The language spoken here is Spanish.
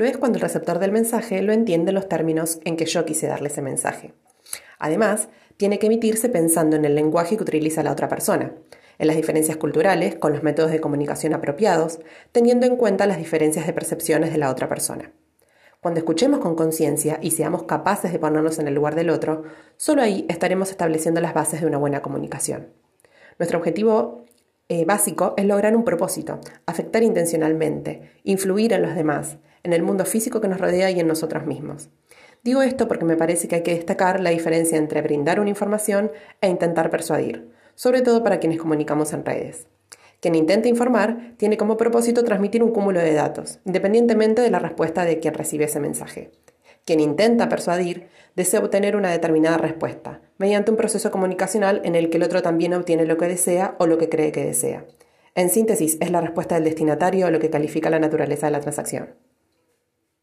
lo es cuando el receptor del mensaje lo entiende en los términos en que yo quise darle ese mensaje. Además, tiene que emitirse pensando en el lenguaje que utiliza la otra persona, en las diferencias culturales, con los métodos de comunicación apropiados, teniendo en cuenta las diferencias de percepciones de la otra persona. Cuando escuchemos con conciencia y seamos capaces de ponernos en el lugar del otro, solo ahí estaremos estableciendo las bases de una buena comunicación. Nuestro objetivo eh, básico es lograr un propósito, afectar intencionalmente, influir en los demás, en el mundo físico que nos rodea y en nosotros mismos. Digo esto porque me parece que hay que destacar la diferencia entre brindar una información e intentar persuadir, sobre todo para quienes comunicamos en redes. Quien intenta informar tiene como propósito transmitir un cúmulo de datos, independientemente de la respuesta de quien recibe ese mensaje. Quien intenta persuadir desea obtener una determinada respuesta, mediante un proceso comunicacional en el que el otro también obtiene lo que desea o lo que cree que desea. En síntesis, es la respuesta del destinatario lo que califica la naturaleza de la transacción.